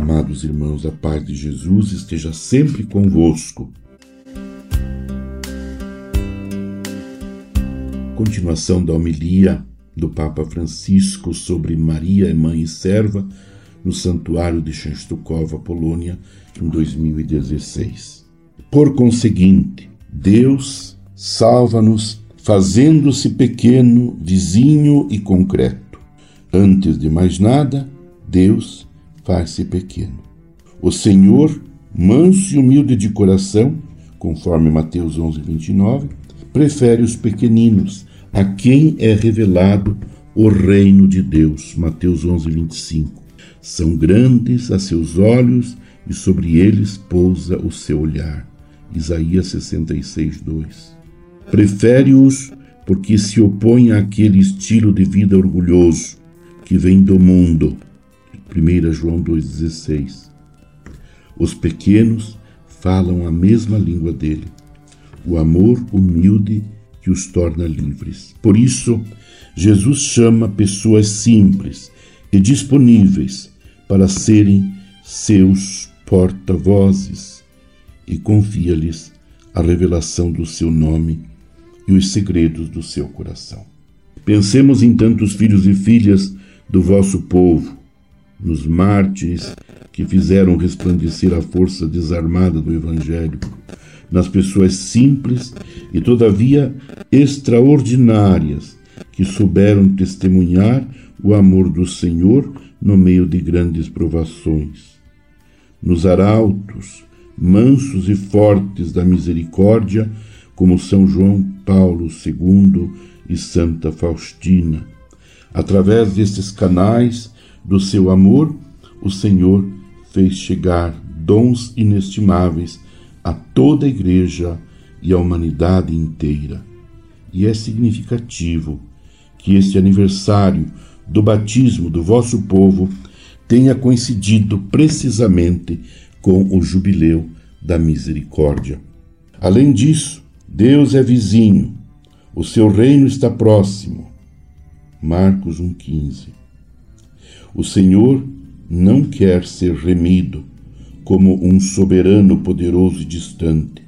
Amados irmãos, a paz de Jesus esteja sempre convosco. Continuação da homilia do Papa Francisco sobre Maria, mãe e serva, no Santuário de Częstochowa, Polônia, em 2016. Por conseguinte, Deus salva-nos fazendo-se pequeno, vizinho e concreto. Antes de mais nada, Deus faz-se pequeno. O Senhor, manso e humilde de coração, conforme Mateus 11, 29, prefere os pequeninos, a quem é revelado o reino de Deus. Mateus 11, 25. São grandes a seus olhos e sobre eles pousa o seu olhar. Isaías 66, 2. Prefere-os porque se opõe àquele estilo de vida orgulhoso que vem do mundo 1 João 2,16. Os pequenos falam a mesma língua dele, o amor humilde que os torna livres. Por isso, Jesus chama pessoas simples e disponíveis para serem seus porta-vozes e confia-lhes a revelação do seu nome e os segredos do seu coração. Pensemos em tantos filhos e filhas do vosso povo nos mártires que fizeram resplandecer a força desarmada do Evangelho, nas pessoas simples e, todavia, extraordinárias que souberam testemunhar o amor do Senhor no meio de grandes provações. Nos arautos, mansos e fortes da misericórdia, como São João Paulo II e Santa Faustina. Através destes canais, do seu amor, o Senhor fez chegar dons inestimáveis a toda a Igreja e a humanidade inteira. E é significativo que este aniversário do batismo do vosso povo tenha coincidido precisamente com o jubileu da misericórdia. Além disso, Deus é vizinho, o seu reino está próximo. Marcos 1,15 o Senhor não quer ser remido como um soberano poderoso e distante.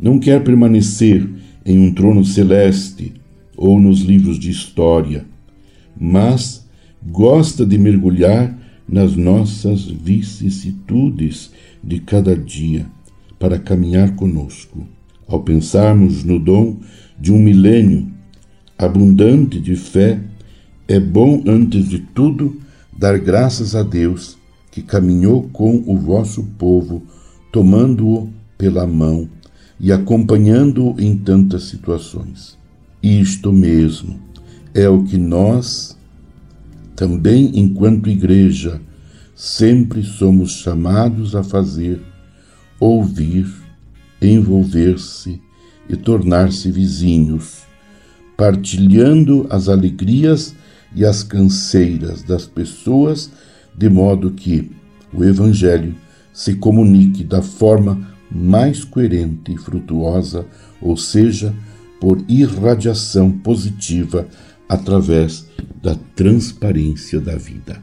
Não quer permanecer em um trono celeste ou nos livros de história, mas gosta de mergulhar nas nossas vicissitudes de cada dia para caminhar conosco. Ao pensarmos no dom de um milênio abundante de fé, é bom, antes de tudo, dar graças a Deus que caminhou com o vosso povo, tomando-o pela mão e acompanhando-o em tantas situações. Isto mesmo é o que nós, também enquanto igreja, sempre somos chamados a fazer, ouvir, envolver-se e tornar-se vizinhos, partilhando as alegrias e as canseiras das pessoas, de modo que o Evangelho se comunique da forma mais coerente e frutuosa, ou seja, por irradiação positiva através da transparência da vida.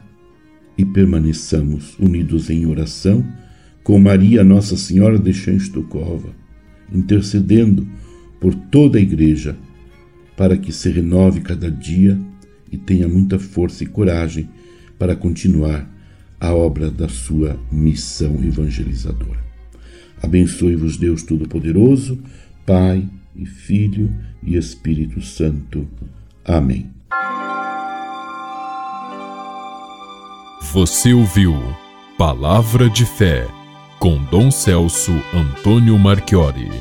E permaneçamos unidos em oração com Maria Nossa Senhora de Częstochowa, intercedendo por toda a Igreja, para que se renove cada dia e tenha muita força e coragem para continuar a obra da sua missão evangelizadora. Abençoe-vos Deus Todo-Poderoso, Pai e Filho e Espírito Santo. Amém. Você ouviu Palavra de Fé com Dom Celso Antônio Marchiori.